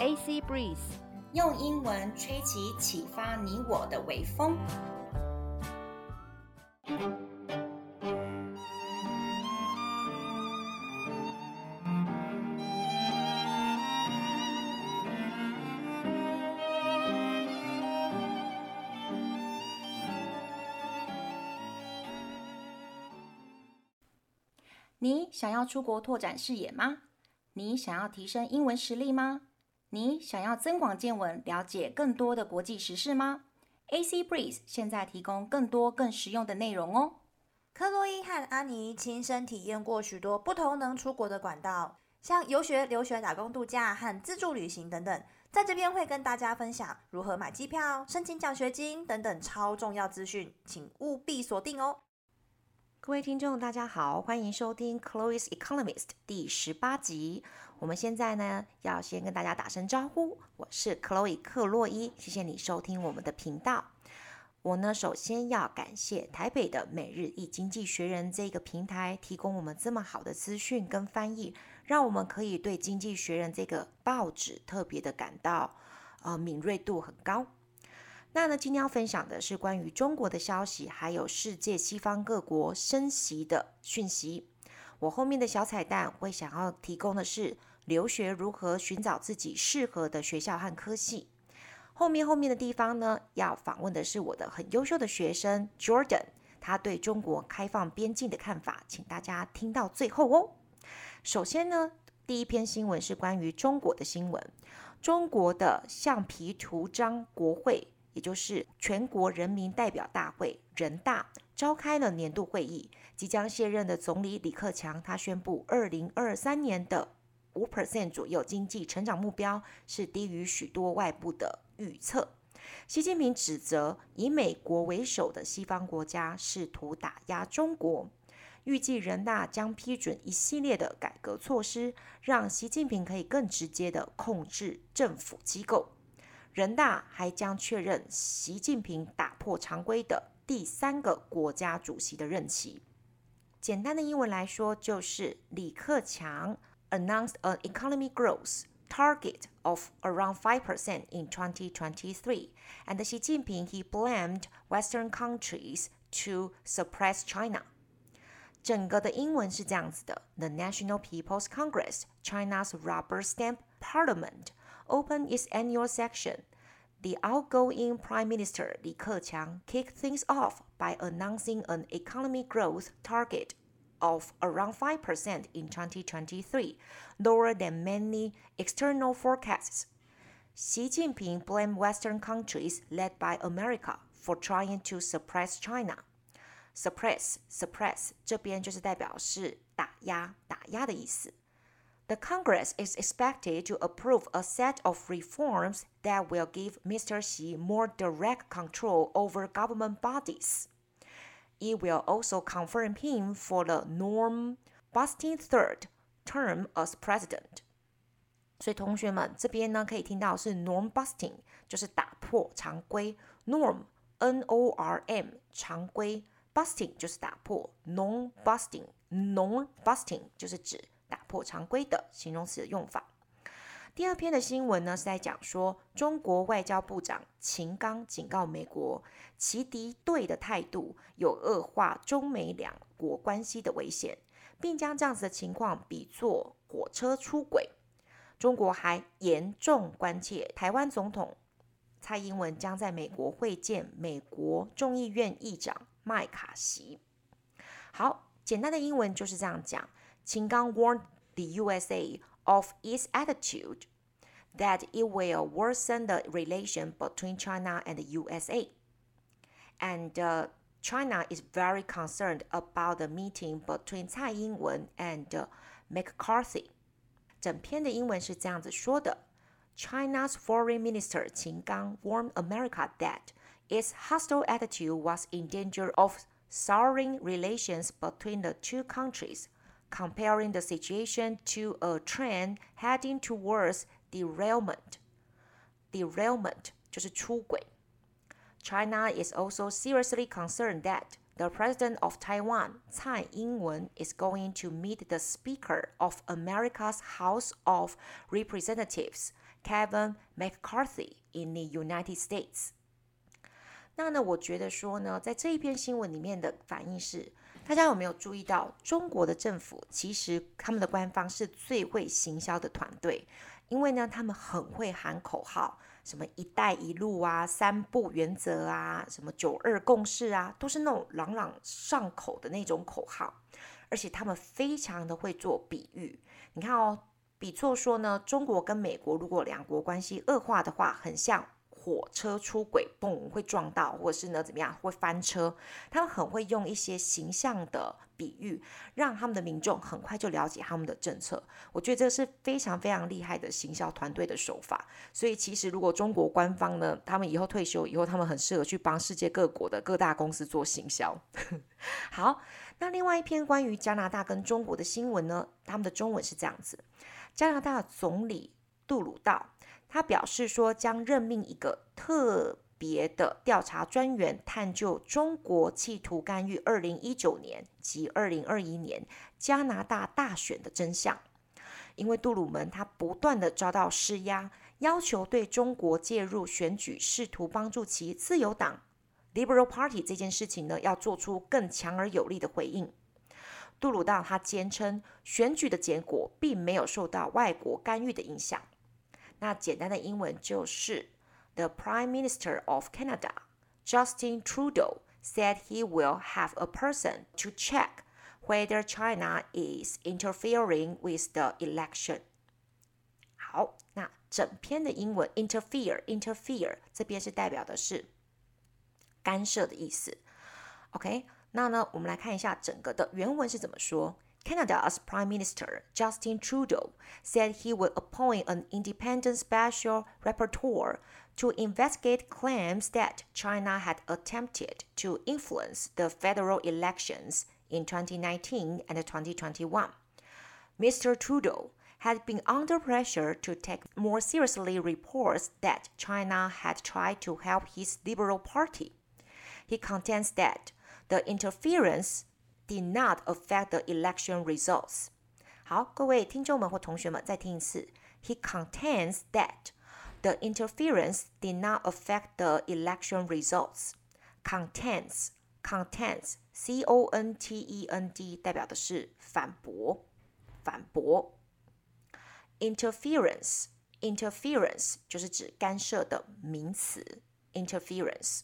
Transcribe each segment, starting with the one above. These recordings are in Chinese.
AC Breeze，用英文吹起启发你我的微风。你想要出国拓展视野吗？你想要提升英文实力吗？你想要增广见闻，了解更多的国际时事吗？AC Breeze 现在提供更多更实用的内容哦。克洛伊和安妮亲身体验过许多不同能出国的管道，像游学、留学、打工度假和自助旅行等等。在这边会跟大家分享如何买机票、申请奖学金等等超重要资讯，请务必锁定哦。各位听众，大家好，欢迎收听 Chloe's Economist 第十八集。我们现在呢，要先跟大家打声招呼，我是 Chloe 克洛伊，谢谢你收听我们的频道。我呢，首先要感谢台北的每日一经济学人这个平台，提供我们这么好的资讯跟翻译，让我们可以对经济学人这个报纸特别的感到呃敏锐度很高。那呢，今天要分享的是关于中国的消息，还有世界西方各国升息的讯息。我后面的小彩蛋会想要提供的是留学如何寻找自己适合的学校和科系。后面后面的地方呢，要访问的是我的很优秀的学生 Jordan，他对中国开放边境的看法，请大家听到最后哦。首先呢，第一篇新闻是关于中国的新闻，中国的橡皮图章国会。也就是全国人民代表大会人大召开了年度会议，即将卸任的总理李克强他宣布，二零二三年的五 percent 左右经济成长目标是低于许多外部的预测。习近平指责以美国为首的西方国家试图打压中国，预计人大将批准一系列的改革措施，让习近平可以更直接地控制政府机构。人大还将确认习近平打破常规的第三个国家主席的任期。简单的英文来说，就是李克强 announced an economic growth target of around five percent in 2023, and Xi Jinping he blamed Western countries to suppress China。整个的英文是这样子的：The National People's Congress, China's rubber stamp parliament. Open its annual session, the outgoing Prime Minister Li Keqiang kicked things off by announcing an economic growth target of around 5% in 2023, lower than many external forecasts. Xi Jinping blamed Western countries led by America for trying to suppress China. Suppress, suppress 这边就是代表是打压、打压的意思。The Congress is expected to approve a set of reforms that will give Mr. Xi more direct control over government bodies. It will also confirm him for the norm-busting third term as president. 所以同学们这边呢可以听到是 norm-busting，就是打破常规。norm，N-O-R-M，常规；busting 就是打破，norm-busting，norm-busting 就是指。打破常规的形容词的用法。 第二篇的新闻呢，是在讲说，中国外交部长秦刚警告美国，其敌对的态度有恶化中美两国关系的危险，并将这样子的情况比作火车出轨。中国还严重关切台湾总统蔡英文将在美国会见美国众议院议长麦卡锡。好，简单的英文就是这样讲。秦刚 warned the USA of its attitude that it will worsen the relation between China and the USA. And uh, China is very concerned about the meeting between Tsai Ing-wen and uh, McCarthy. 整篇的英文是这样子说的：China's Foreign Minister Qin Gang warned America that its hostile attitude was in danger of souring relations between the two countries comparing the situation to a train heading towards derailment. Derailment 就是出轨。China is also seriously concerned that The president of Taiwan, Tsai Ing-wen, is going to meet the Speaker of America's House of Representatives, Kevin McCarthy, in the United States. 那呢，我觉得说呢，在这一篇新闻里面的反应是，大家有没有注意到，中国的政府其实他们的官方是最会行销的团队， 因为呢，他们很会喊口号。什么“一带一路”啊，“三不原则”啊，什么“九二共识”啊，都是那种朗朗上口的那种口号。而且他们非常的会做比喻。你看哦，比作说呢，中国跟美国如果两国关系恶化的话，很像。火车出轨，嘣，会撞到，或者是呢怎么样会翻车？他们很会用一些形象的比喻，让他们的民众很快就了解他们的政策。我觉得这是非常非常厉害的行销团队的手法。所以其实如果中国官方呢，他们以后退休以后，他们很适合去帮世界各国的各大公司做行销。好，那另外一篇关于加拿大跟中国的新闻呢，他们的中文是这样子：加拿大总理杜鲁道。他表示说，将任命一个特别的调查专员，探究中国企图干预二零一九年及二零二一年加拿大大选的真相。因为杜鲁门他不断的遭到施压，要求对中国介入选举，试图帮助其自由党 （Liberal Party） 这件事情呢，要做出更强而有力的回应。杜鲁道他坚称，选举的结果并没有受到外国干预的影响。那简单的英文就是 The Prime Minister of Canada, Justin Trudeau, said he will have a person to check whether China is interfering with the election. 好，那整篇的英文 interfere interfere 这边是代表的是干涉的意思。OK，那呢，我们来看一下整个的原文是怎么说。 Canada's Prime Minister Justin Trudeau said he will appoint an independent special rapporteur to investigate claims that China had attempted to influence the federal elections in 2019 and 2021. Mr. Trudeau had been under pressure to take more seriously reports that China had tried to help his Liberal Party. He contends that the interference did not affect the election results. 好，各位听众们或同学们，再听一次。He contends that the interference did not affect the election results. Contends, contends, C O N T E N D 代表的是反驳，反驳。Interference, interference 就是指干涉的名词。Interference。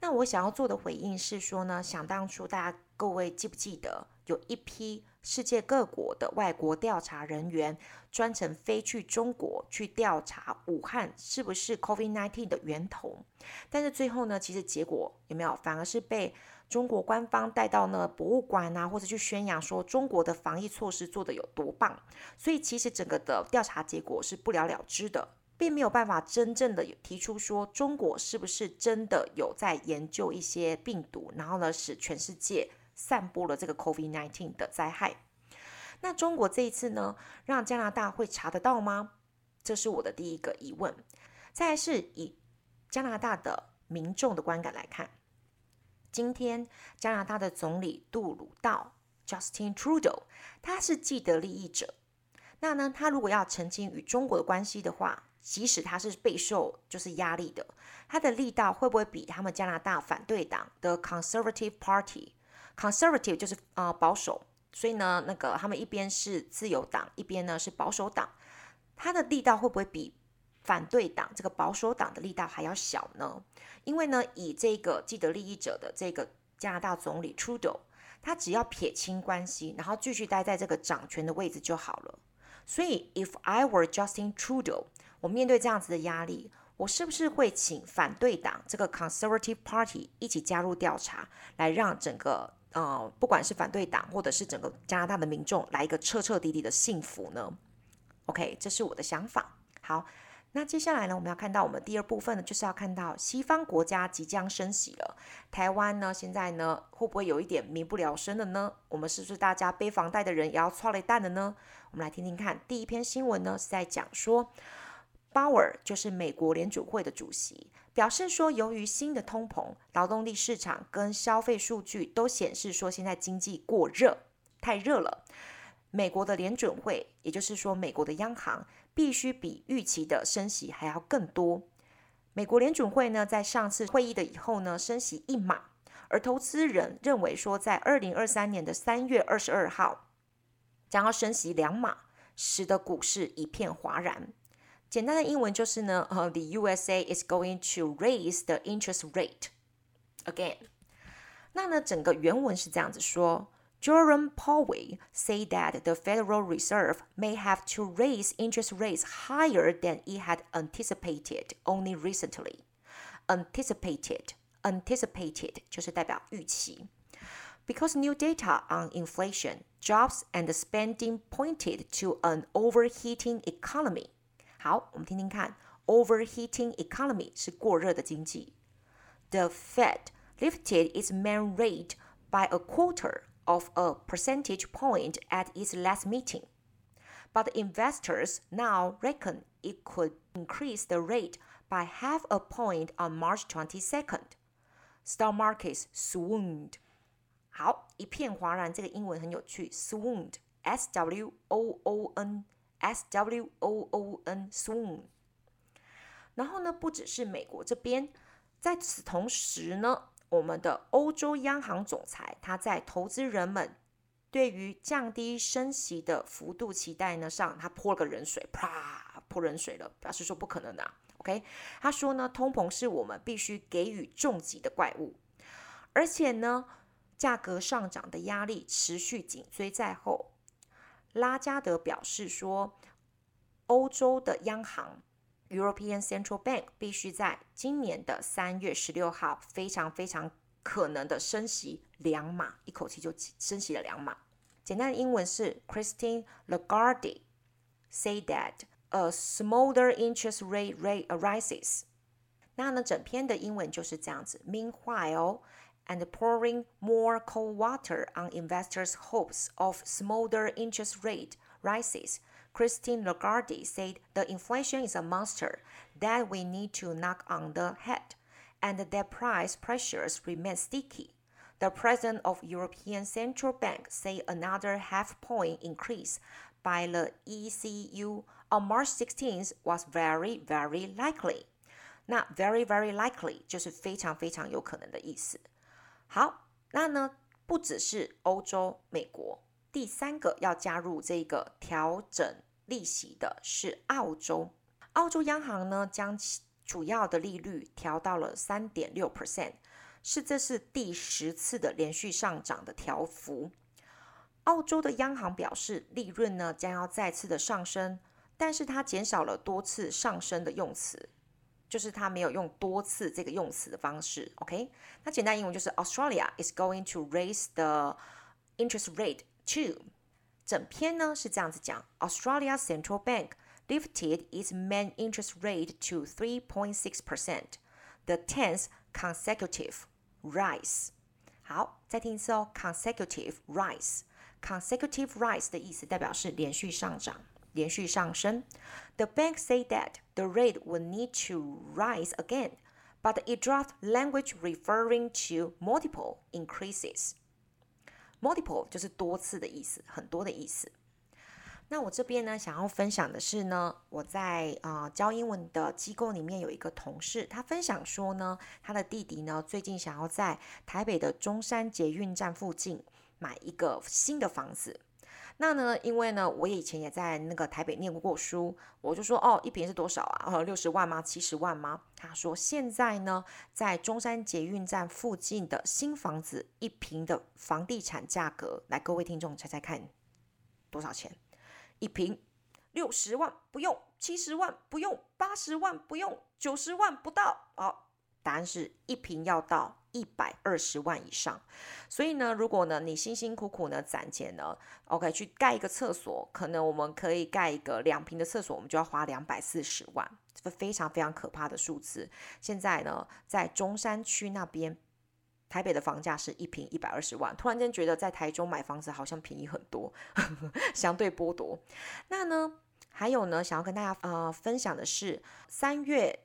那我想要做的回应是说呢，想当初大家。 各位记不记得有一批世界各国的外国调查人员专程飞去中国去调查武汉是不是 COVID-19 的源头？但是最后呢，其实结果有没有反而是被中国官方带到呢博物馆啊，或者去宣扬说中国的防疫措施做得有多棒？所以其实整个的调查结果是不了了之的。并没有办法真正的提出说中国是不是真的有在研究一些病毒，然后呢使全世界。散播了这个 COVID-19 的灾害。那中国这一次呢，让加拿大会查得到吗？这是我的第一个疑问。再来是以加拿大的民众的观感来看，今天加拿大的总理杜鲁道 （Justin Trudeau） 他是既得利益者。那呢，他如果要澄清与中国的关系的话，即使他是备受就是压力的，他的力道会不会比他们加拿大反对党的 Conservative Party？Conservative 就是呃保守，所以呢，那个他们一边是自由党，一边呢是保守党，它的力道会不会比反对党这个保守党的力道还要小呢？因为呢，以这个既得利益者的这个加拿大总理 Trudeau，他只要撇清关系，然后继续待在这个掌权的位置就好了。所以，If I were Justin Trudeau，我面对这样子的压力，我是不是会请反对党这个 Conservative Party 一起加入调查，来让整个呃，不管是反对党或者是整个加拿大的民众来一个彻彻底底的幸福呢？OK，这是我的想法。好，那接下来呢，我们要看到我们第二部分呢，就是要看到西方国家即将升息了，台湾呢现在呢会不会有一点民不聊生了呢？我们是不是大家背房贷的人也要剉咧等了呢？我们来听听看，第一篇新闻呢是在讲说，鲍尔就是美国联储会的主席。表示说，由于新的通膨，劳动力市场跟消费数据都显示说，现在经济过热，太热了。美国的联准会，也就是说，美国的央行必须比预期的升息还要更多。美国联准会呢，在上次会议的以后呢，升息一码，而投资人认为说，在二零二三年的三月二十二号将要升息两码，使得股市一片哗然。简单的英文就是呢，呃，the USA is going to raise the interest rate again。那呢，整个原文是这样子说：Jerome Powell say that the Federal Reserve may have to raise interest rates higher than it had anticipated only recently. Anticipated, anticipated 就是代表预期。Because new data on inflation, jobs, and spending pointed to an overheating economy. 好，我们听听看，overheating economy 是过热的经济。The Fed lifted its main rate by a quarter of a percentage point at its last meeting, but investors now reckon it could increase the rate by half a point on March 22nd. Stock markets swooned. 好，一片哗然。这个英文很有趣，swooned，S W O O N。 S W O O N swoon。然后呢，不只是美国这边，在此同时呢，我们的欧洲央行总裁他在投资人们对于降低升息的幅度期待呢上，他泼了个冷水，啪，泼冷水了，表示说不可能的。OK，他说呢，通膨是我们必须给予重击的怪物，而且呢，价格上涨的压力持续紧追在后。拉加德表示说，欧洲的央行 （European Central Bank） 必须在今年的三月十六号非常非常可能的升息两码，一口气就升息了两码。简单的英文是 Christine Lagarde say that a smaller interest rate rate arises。那呢，整篇的英文就是这样子。Meanwhile。and pouring more cold water on investors' hopes of smaller interest rate rises, Christine Lagarde said the inflation is a monster that we need to knock on the head, and that price pressures remain sticky. The president of European Central Bank said another half point increase by the ECU on March 16th was very, very likely. 那 very, very likely 就是非常非常有可能的意思。 好，那呢，不只是欧洲、美国，第三个要加入这个调整利息的是澳洲。澳洲央行呢，将主要的利率调到了三点六 percent，是这是第十次的连续上涨的调幅。澳洲的央行表示，利润呢将要再次的上升，但是它减少了多次上升的用词。就是他没有用多次这个用词的方式，OK？那简单英文就是 Australia is going to raise the interest rate too。整篇呢是这样子讲：Australia Central Bank lifted its main interest rate to 3.6 percent，the tenth consecutive rise。好，再听一次哦，consecutive rise。consecutive rise 的意思代表是连续上涨。连续上升。The bank said that the rate would need to rise again, but it dropped language referring to multiple increases. Multiple 就是多次的意思，很多的意思。那我这边呢，想要分享的是呢，我在啊、教英文的机构里面有一个同事，他分享说呢，他的弟弟呢最近想要在台北的中山捷运站附近买一个新的房子。那呢，因为呢，我以前也在那个台北念过书，我就说哦，一坪是多少啊？呃，六十万吗？七十万吗？他说现在呢，在中山捷运站附近的新房子一平的房地产价格，来，各位听众猜猜看多少钱？一平六十万不用，七十万不用，八十万不用，九十万不到。好，答案是一平要到。一百二十万以上，所以呢，如果呢你辛辛苦苦呢攒钱呢，OK 去盖一个厕所，可能我们可以盖一个两平的厕所，我们就要花两百四十万，这个非常非常可怕的数字。现在呢，在中山区那边，台北的房价是一平一百二十万，突然间觉得在台中买房子好像便宜很多，相对剥夺。那呢，还有呢，想要跟大家呃分享的是三月。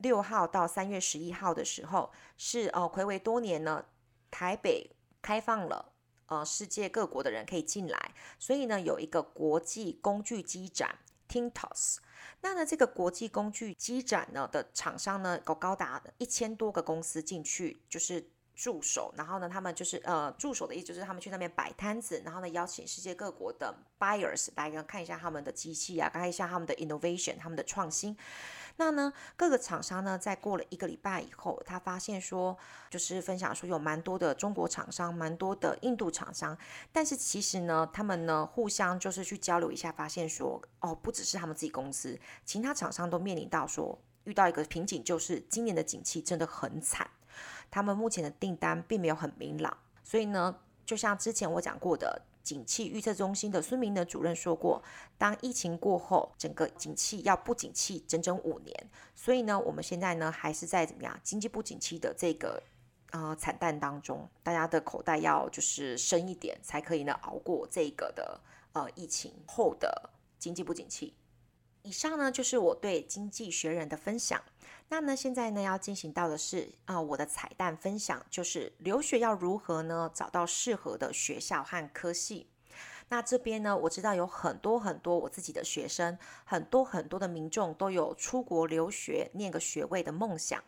六号到三月十一号的时候，是呃睽违多年呢，台北开放了，呃世界各国的人可以进来，所以呢有一个国际工具机展 Tintos。那呢这个国际工具机展呢的厂商呢有高达一千多个公司进去，就是。助手，然后呢，他们就是呃，助手的意思就是他们去那边摆摊子，然后呢，邀请世界各国的 buyers 来看一下他们的机器啊，看一下他们的 innovation，他们的创新。那呢，各个厂商呢，在过了一个礼拜以后，他发现说，就是分享说有蛮多的中国厂商，蛮多的印度厂商，但是其实呢，他们呢互相就是去交流一下，发现说，哦，不只是他们自己公司，其他厂商都面临到说遇到一个瓶颈，就是今年的景气真的很惨。他们目前的订单并没有很明朗，所以呢，就像之前我讲过的，景气预测中心的孙明德主任说过，当疫情过后，整个景气要不景气整整五年。所以呢，我们现在呢还是在怎么样经济不景气的这个呃惨淡当中，大家的口袋要就是深一点，才可以呢熬过这个的呃疫情后的经济不景气。以上呢就是我对《经济学人》的分享。那呢，现在呢要进行到的是啊、我的彩蛋分享，就是留学要如何呢找到适合的学校和科系。那这边呢，我知道有很多很多我自己的学生，很多很多的民众都有出国留学念个学位的梦想。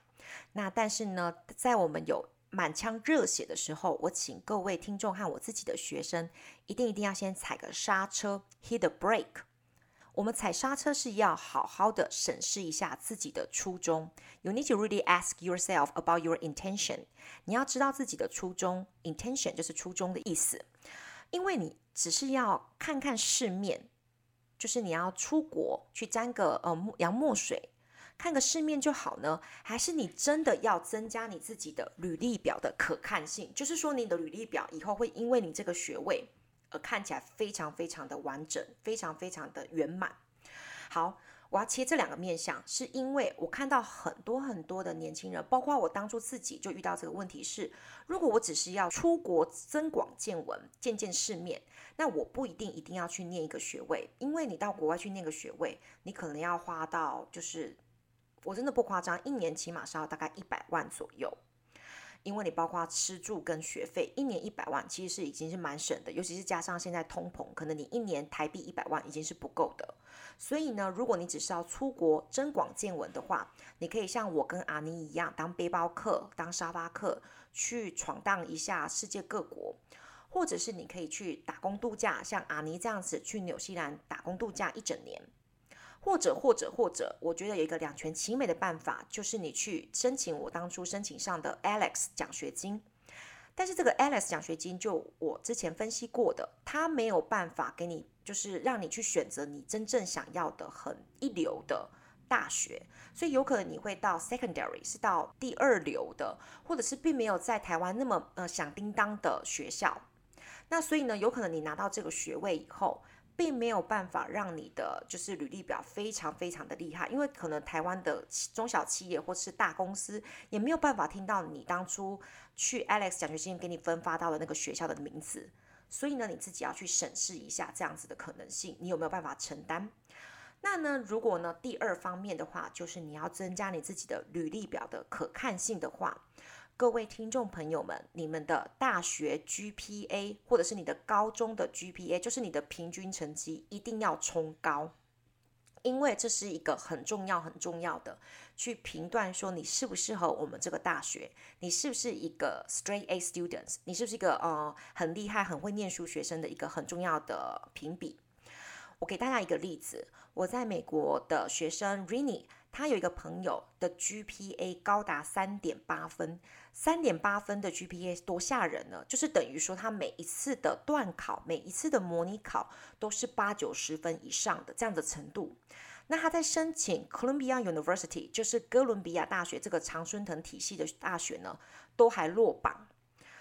那但是呢，在我们有满腔热血的时候，我请各位听众和我自己的学生，一定一定要先踩个刹车，hit the break。我们踩刹车是要好好的审视一下自己的初衷。You need to really ask yourself about your intention。你要知道自己的初衷，intention 就是初衷的意思。因为你只是要看看世面，就是你要出国去沾个呃洋墨水，看个世面就好呢？还是你真的要增加你自己的履历表的可看性？就是说你的履历表以后会因为你这个学位。而看起来非常非常的完整，非常非常的圆满。好，我要切这两个面向，是因为我看到很多很多的年轻人，包括我当初自己就遇到这个问题是：如果我只是要出国增广见闻、见见世面，那我不一定一定要去念一个学位，因为你到国外去念个学位，你可能要花到就是我真的不夸张，一年起码是要大概一百万左右。因为你包括吃住跟学费，一年一百万其实是已经是蛮省的，尤其是加上现在通膨，可能你一年台币一百万已经是不够的。所以呢，如果你只是要出国增广见闻的话，你可以像我跟阿妮一样，当背包客、当沙发客，去闯荡一下世界各国，或者是你可以去打工度假，像阿妮这样子去纽西兰打工度假一整年。或者或者或者，我觉得有一个两全其美的办法，就是你去申请我当初申请上的 Alex 奖学金。但是这个 Alex 奖学金，就我之前分析过的，它没有办法给你，就是让你去选择你真正想要的很一流的大学，所以有可能你会到 secondary 是到第二流的，或者是并没有在台湾那么呃响叮当的学校。那所以呢，有可能你拿到这个学位以后。并没有办法让你的就是履历表非常非常的厉害，因为可能台湾的中小企业或是大公司也没有办法听到你当初去 Alex 奖学金给你分发到的那个学校的名字，所以呢，你自己要去审视一下这样子的可能性，你有没有办法承担？那呢，如果呢第二方面的话，就是你要增加你自己的履历表的可看性的话。各位听众朋友们，你们的大学 GPA 或者是你的高中的 GPA，就是你的平均成绩一定要冲高，因为这是一个很重要很重要的去评断说你适不适合我们这个大学，你是不是一个 Straight A Students，你是不是一个呃很厉害很会念书学生的一个很重要的评比。我给大家一个例子，我在美国的学生 Rini。他有一个朋友的 GPA 高达三点八分，三点八分的 GPA 多吓人呢？就是等于说他每一次的段考、每一次的模拟考都是八九十分以上的这样的程度。那他在申请 Columbia University，就是哥伦比亚大学这个常春藤体系的大学呢，都还落榜。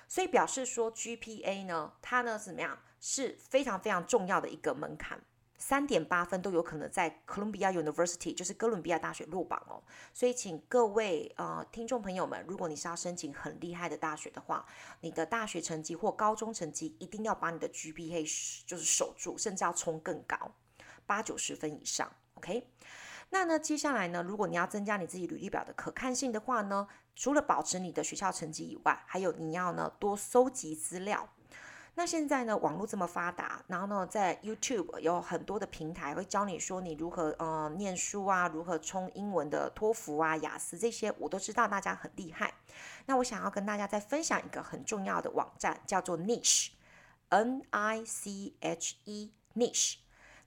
所以表示说 GPA 呢，它呢怎么样是非常非常重要的一个门槛。三点八分都有可能在 Columbia University，就是哥伦比亚大学落榜哦。所以，请各位呃听众朋友们，如果你是要申请很厉害的大学的话，你的大学成绩或高中成绩一定要把你的 GPA 就是守住，甚至要冲更高，八九十分以上。OK，那呢，接下来呢，如果你要增加你自己履历表的可看性的话呢，除了保持你的学校成绩以外，还有你要呢多搜集资料。那现在呢，网络这么发达，然后呢，在 YouTube 有很多的平台会教你说你如何呃念书啊，如何冲英文的托福啊、雅思这些，我都知道大家很厉害。那我想要跟大家再分享一个很重要的网站，叫做 Niche，N I C H E，Niche。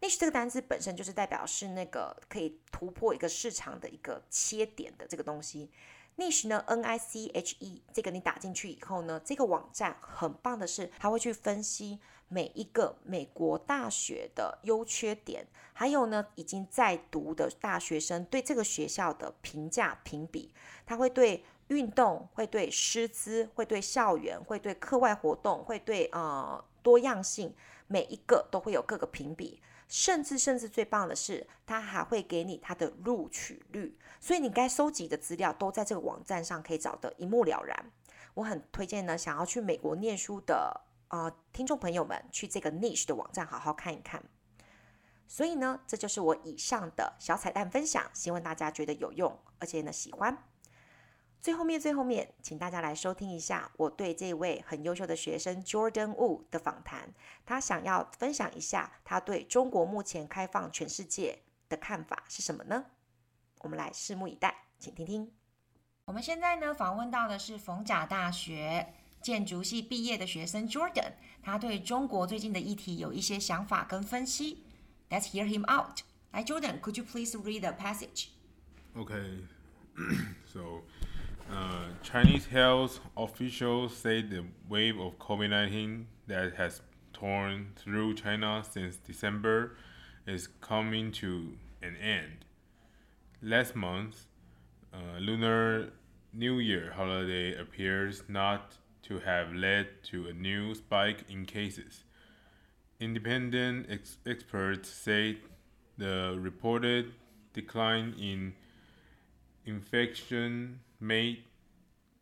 Niche 这个单词本身就是代表是那个可以突破一个市场的一个切点的这个东西。Niche 呢，N I C H E，这个你打进去以后呢，这个网站很棒的是，它会去分析每一个美国大学的优缺点，还有呢，已经在读的大学生对这个学校的评价评比，它会对运动，会对师资，会对校园，会对课外活动，会对呃多样性，每一个都会有各个评比。甚至甚至最棒的是，它还会给你它的录取率，所以你该收集的资料都在这个网站上可以找得一目了然。我很推荐呢，想要去美国念书的呃听众朋友们去这个 Niche 的网站好好看一看。所以呢，这就是我以上的小彩蛋分享，希望大家觉得有用，而且呢喜欢。最后面，最后面，请大家来收听一下我对这位很优秀的学生 Jordan Wu 的访谈。他想要分享一下他对中国目前开放全世界的看法是什么呢？我们来拭目以待，请听听。我们现在呢访问到的是逢甲大学建筑系毕业的学生 Jordan，他对中国最近的议题有一些想法跟分析。Let's hear him out。来，Jordan，could you please read the passage? Okay, so. Uh, Chinese health officials say the wave of COVID-19 that has torn through China since December is coming to an end. Last month, uh, Lunar New Year holiday appears not to have led to a new spike in cases. Independent ex experts say the reported decline in infection made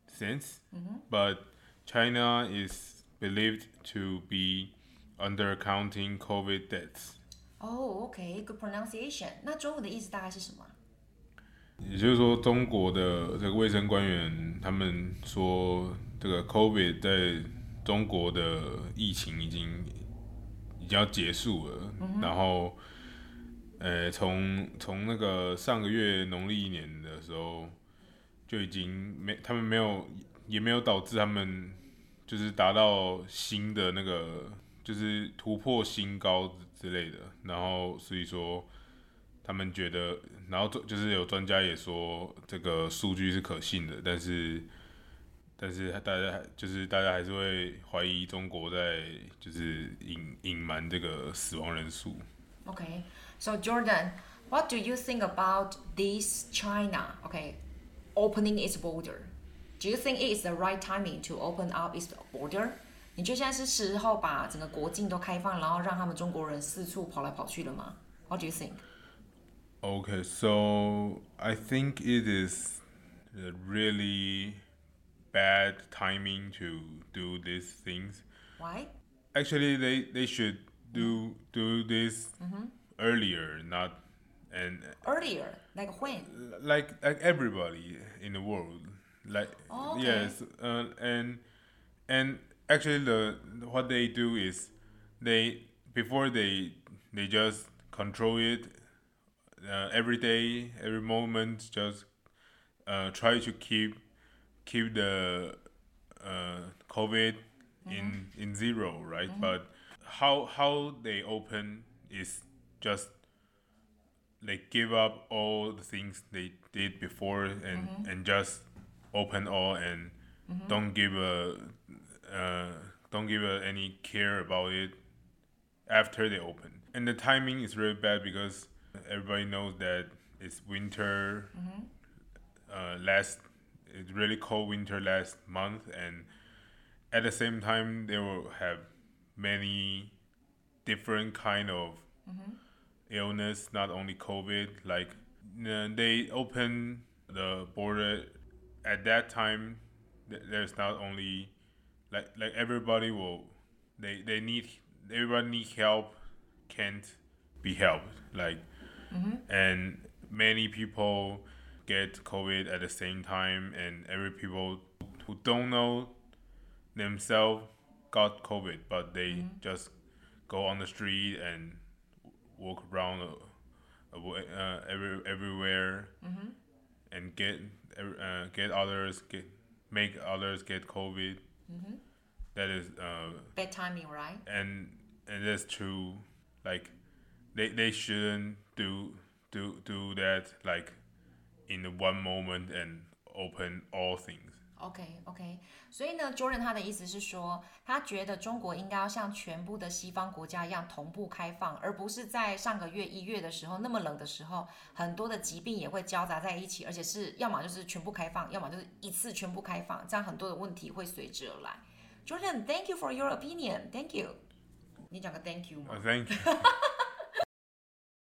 sense, mm-hmm. but China is believed to be undercounting COVID deaths. Oh, okay, good pronunciation. 那中文的意思大概是什么？ 也就是说，中国的这个卫生官员他们说，这个 COVID 在中国的疫情已经已经要结束了。Mm hmm. 然后，呃，从从那个上个月农历年的时候。就已经没，他们没有，也没有导致他们就是达到新的那个，就是突破新高之类的。然后所以说，他们觉得，然后就是有专家也说这个数据是可信的，但是，但是大家就是大家还是会怀疑中国在就是隐隐瞒这个死亡人数。Okay，so Jordan，what do you think about this China? Okay. Opening its border. Do you think it is the right timing to open up its border? 你觉得现在是时候把整个国境都开放，然后让他们中国人四处跑来跑去了吗？What do you think? Okay, so I think it is a really bad timing to do these things. Why? Actually, they they should do do this mm-hmm. earlier, not and earlier like when like like everybody in the world like oh, okay. yes uh, and and actually the what they do is they before they they just control it uh, every day every moment just uh, try to keep keep the uh, covid mm-hmm. in in zero right mm-hmm. but how how they open is just they give up all the things they did before and mm-hmm. and just open all and mm-hmm. don't give a uh, don't give a, any care about it after they open. And the timing is really bad because everybody knows that it's winter. Mm-hmm. Uh, last it's really cold winter last month, and at the same time they will have many different kind of mm-hmm illness, not only COVID. Like they open the border at that time. There's not only like like everybody will they they need everybody need help can't be helped like and many people get COVID at the same time, and every people who don't know themselves got COVID, but they just go on the street and walk around uh, uh, every, everywhere and get uh, get others get make others get COVID. That is uh, Bad timing, right? and and that's true. Like they they shouldn't do do do that like in the one moment and open all things. OK OK，所以呢，Jordan 他的意思是说，他觉得中国应该要像全部的西方国家一样同步开放，而不是在上个月一月的时候那么冷的时候，很多的疾病也会交杂在一起，而且是要么就是全部开放，要么就是一次全部开放，这样很多的问题会随之而来。Jordan，thank you for your opinion，thank you。你讲个 thank you 吗 Uh, thank you.